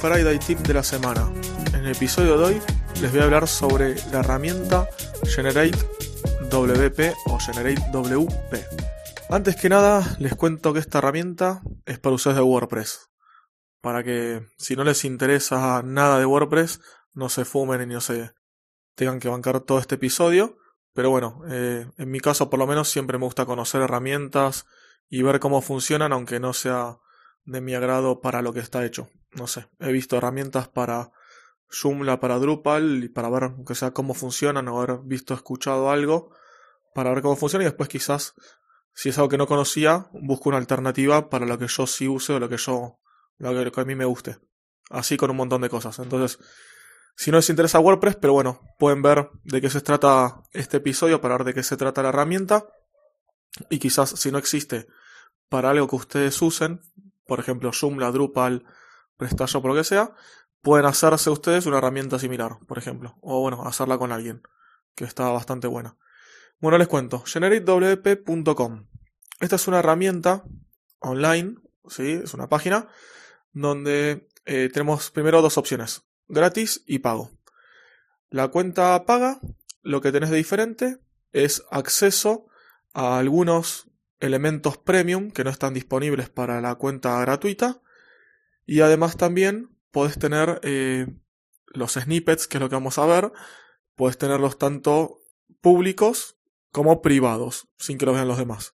Friday Tip de la semana. En el episodio de hoy les voy a hablar sobre la herramienta Generate WP o Generate WP. Antes que nada, les cuento que esta herramienta es para usuarios de WordPress. Para que si no les interesa nada de WordPress, no se fumen y no se tengan que bancar todo este episodio. Pero bueno, eh, en mi caso por lo menos siempre me gusta conocer herramientas y ver cómo funcionan, aunque no sea de mi agrado para lo que está hecho. No sé, he visto herramientas para Joomla para Drupal y para ver que sea cómo funcionan o haber visto, escuchado algo para ver cómo funciona y después quizás si es algo que no conocía busco una alternativa para lo que yo sí use o lo que yo lo que a mí me guste. Así con un montón de cosas. Entonces, si no les interesa WordPress, pero bueno, pueden ver de qué se trata este episodio para ver de qué se trata la herramienta. Y quizás si no existe para algo que ustedes usen, por ejemplo Joomla, Drupal, PrestaShop o lo que sea, pueden hacerse ustedes una herramienta similar, por ejemplo. O bueno, hacerla con alguien, que está bastante buena. Bueno, les cuento. generatewp.com. Esta es una herramienta online, ¿sí? Es una página donde eh, tenemos primero dos opciones, gratis y pago. La cuenta paga, lo que tenés de diferente es acceso a algunos elementos premium que no están disponibles para la cuenta gratuita y además también podés tener eh, los snippets, que es lo que vamos a ver, puedes tenerlos tanto públicos como privados, sin que los vean los demás.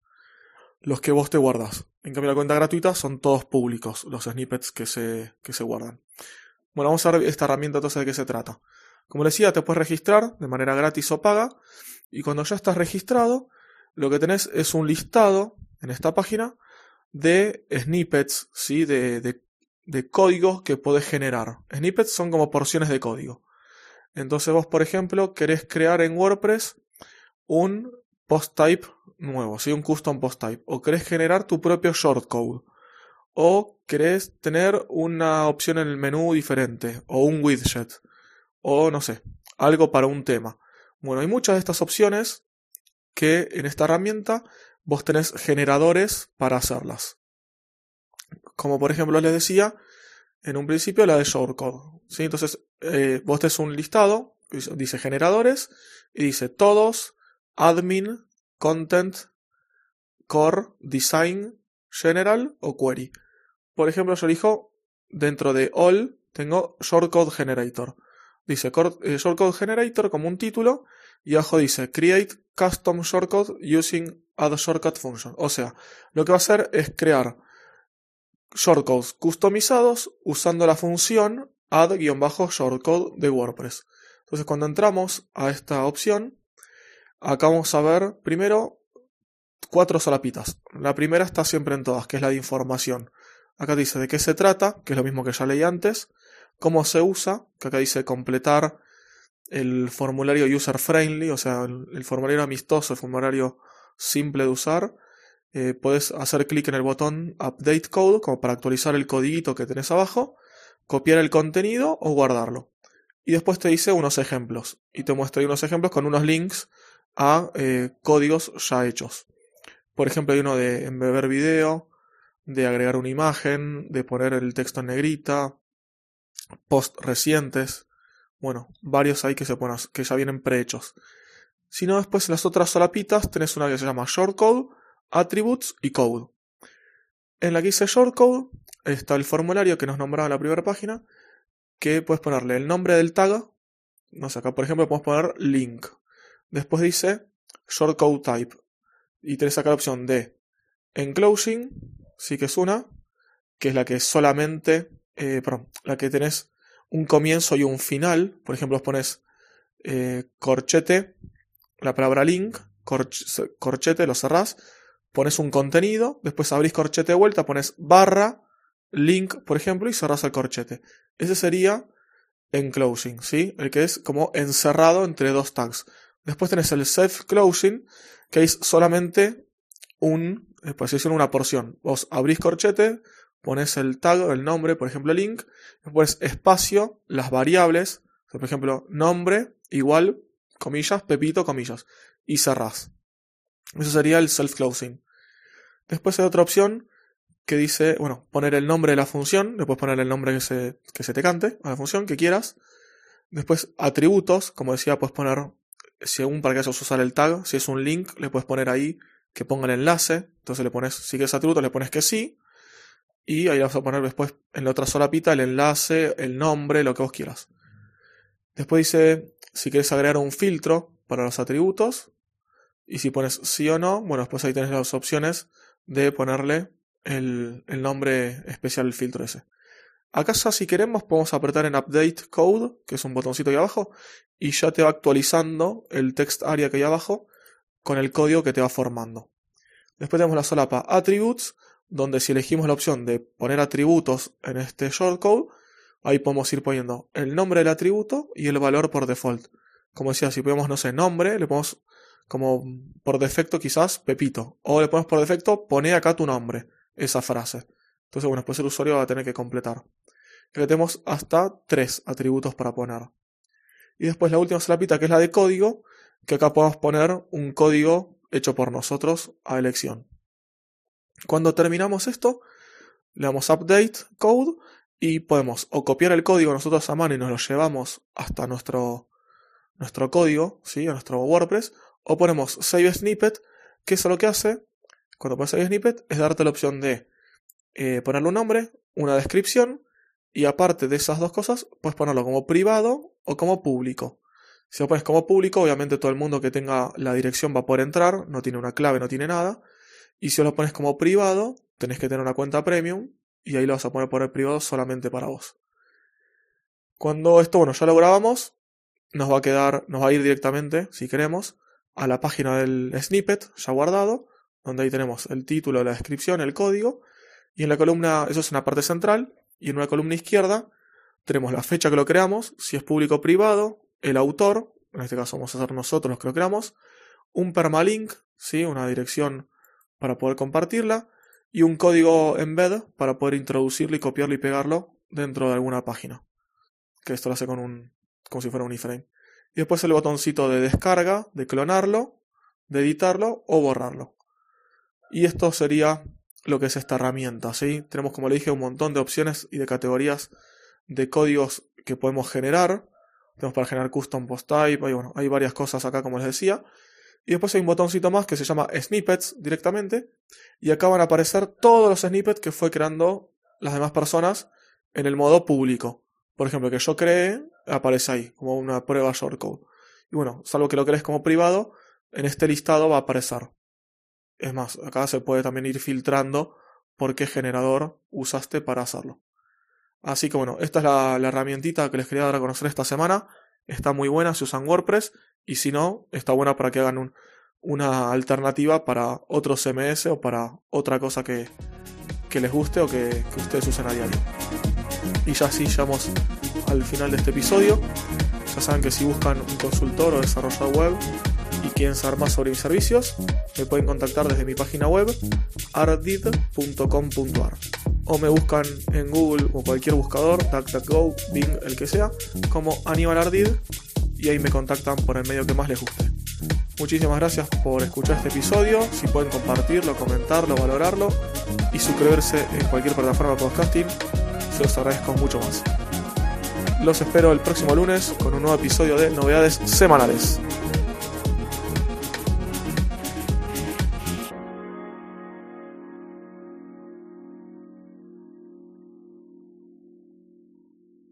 Los que vos te guardas. En cambio, la cuenta gratuita son todos públicos, los snippets que se, que se guardan. Bueno, vamos a ver esta herramienta entonces de qué se trata. Como decía, te puedes registrar de manera gratis o paga, y cuando ya estás registrado, lo que tenés es un listado en esta página de snippets, ¿sí? de, de de código que podés generar. Snippets son como porciones de código. Entonces vos, por ejemplo, querés crear en WordPress un post type nuevo, ¿sí? un custom post type. O querés generar tu propio shortcode. O querés tener una opción en el menú diferente. O un widget. O no sé, algo para un tema. Bueno, hay muchas de estas opciones que en esta herramienta vos tenés generadores para hacerlas. Como por ejemplo les decía en un principio la de shortcode. ¿sí? Entonces eh, vos tenés un listado, dice generadores, y dice todos, admin, content, core, design, general o query. Por ejemplo, yo elijo dentro de all, tengo shortcode generator. Dice eh, shortcode generator como un título y abajo dice create custom shortcode using add shortcut function. O sea, lo que va a hacer es crear shortcodes customizados usando la función add-shortcode de WordPress. Entonces cuando entramos a esta opción, acá vamos a ver primero cuatro solapitas. La primera está siempre en todas, que es la de información. Acá dice de qué se trata, que es lo mismo que ya leí antes, cómo se usa, que acá dice completar el formulario user friendly, o sea, el, formulario amistoso, el formulario simple de usar, eh, puedes hacer clic en el botón Update Code como para actualizar el codiguito que tenés abajo, copiar el contenido o guardarlo. Y después te dice unos ejemplos y te muestra unos ejemplos con unos links a eh, códigos ya hechos. Por ejemplo, hay uno de embeber video, de agregar una imagen, de poner el texto en negrita, post recientes, bueno, varios ahí que, se ponen, que ya vienen prehechos. Si no, después en las otras solapitas tenés una que se llama Shortcode, Attributes y Code. En la que dice Shortcode está el formulario que nos nombraba en la primera página, que puedes ponerle el nombre del tag. No sé, acá por ejemplo podemos poner link. Después dice shortcode type. Y tenés acá la opción de enclosing, sí que es una, que es la que solamente, eh, perdón, la que tenés un comienzo y un final. Por ejemplo, pones eh, corchete, la palabra link, corchete, lo cerrás, pones un contenido, después abrís corchete de vuelta, pones barra, link, por ejemplo, y cerrás el corchete. Ese sería enclosing, ¿sí? El que es como encerrado entre dos tags. Después tenés el self-closing, que es solamente un, eh, por decirlo, una porción. Vos abrís corchete, pones el tag, el nombre, por ejemplo, link, después espacio, las variables, por ejemplo, nombre igual, comillas, pepito, comillas, y cerrás. Eso sería el self-closing. Después hay otra opción que dice, bueno, poner el nombre de la función, puedes poner el nombre que se, que se te cante a la función que quieras. Después atributos, como decía, puedes poner, según para que hayas usar el tag, si es un link, le puedes poner ahí que ponga el enlace. Entonces le pones, si quieres atributos, le pones que sí. Y ahí vas a poner después en la otra solapita el enlace, el nombre, lo que vos quieras. Después dice, si quieres agregar un filtro para los atributos, y si pones sí o no, bueno, después ahí tenés las opciones de ponerle el, nombre especial del filtro ese. Acá ya si queremos podemos apretar en Update Code, que es un botoncito ahí abajo, y ya te va actualizando el text area que hay abajo con el código que te va formando. Después tenemos la solapa Attributes, donde si elegimos la opción de poner atributos en este shortcode, ahí podemos ir poniendo el nombre del atributo y el valor por default. Como decía, si ponemos, no sé, nombre, le podemos como por defecto quizás Pepito. O le ponemos por defecto, pone acá tu nombre esa frase. Entonces, bueno, después el usuario va a tener que completar. Y tenemos hasta tres atributos para poner. Y después la última slapita que es la de código, que acá podemos poner un código hecho por nosotros a elección. Cuando terminamos esto, le damos update code y podemos o copiar el código nosotros a mano y nos lo llevamos hasta nuestro, nuestro código, ¿sí? a nuestro WordPress, o ponemos save snippet, que eso lo que hace cuando pones ahí snippet es darte la opción de eh, ponerle un nombre, una descripción y aparte de esas dos cosas puedes ponerlo como privado o como público. Si lo pones como público, obviamente todo el mundo que tenga la dirección va a poder entrar, no tiene una clave, no tiene nada. Y si lo pones como privado, tenés que tener una cuenta premium y ahí lo vas a poner por el privado solamente para vos. Cuando esto, bueno, ya lo grabamos, nos va a quedar, nos va a ir directamente, si queremos, a la página del snippet ya guardado donde ahí tenemos el título, la descripción, el código, y en la columna, eso es una parte central, y en una columna izquierda tenemos la fecha que lo creamos, si es público o privado, el autor, en este caso vamos a ser nosotros los que lo creamos, un permalink, ¿sí? una dirección para poder compartirla, y un código embed para poder introducirlo y copiarlo y pegarlo dentro de alguna página. Que esto lo hace con un, como si fuera un iframe. Y después el botoncito de descarga, de clonarlo, de editarlo o borrarlo. Y esto sería lo que es esta herramienta, ¿sí? Tenemos, como le dije, un montón de opciones y de categorías de códigos que podemos generar. Tenemos para generar custom post type, hay, bueno, hay varias cosas acá, como les decía. Y después hay un botoncito más que se llama snippets directamente. Y acá van a aparecer todos los snippets que fue creando las demás personas en el modo público. Por ejemplo, que yo cree, aparece ahí, como una prueba shortcode. Y bueno, salvo que lo crees como privado, en este listado va a aparecer. Es más, acá se puede también ir filtrando por qué generador usaste para hacerlo. Así que bueno, esta es la, herramientita que les quería dar a conocer esta semana. Está muy buena si usan WordPress y si no, está buena para que hagan una alternativa para otro CMS o para otra cosa que, les guste o que, que ustedes usen a diario. Y ya así llegamos al final de este episodio. Ya saben que si buscan un consultor o desarrollador web y quieren saber más sobre mis servicios, me pueden contactar desde mi página web ardid.com.ar o me buscan en Google o cualquier buscador, DuckDuckGo, Bing, el que sea, como Aníbal Ardid y ahí me contactan por el medio que más les guste. Muchísimas gracias por escuchar este episodio. Si pueden compartirlo, comentarlo, valorarlo y suscribirse en cualquier plataforma de podcasting, se los agradezco mucho más. Los espero el próximo lunes con un nuevo episodio de Novedades Semanales.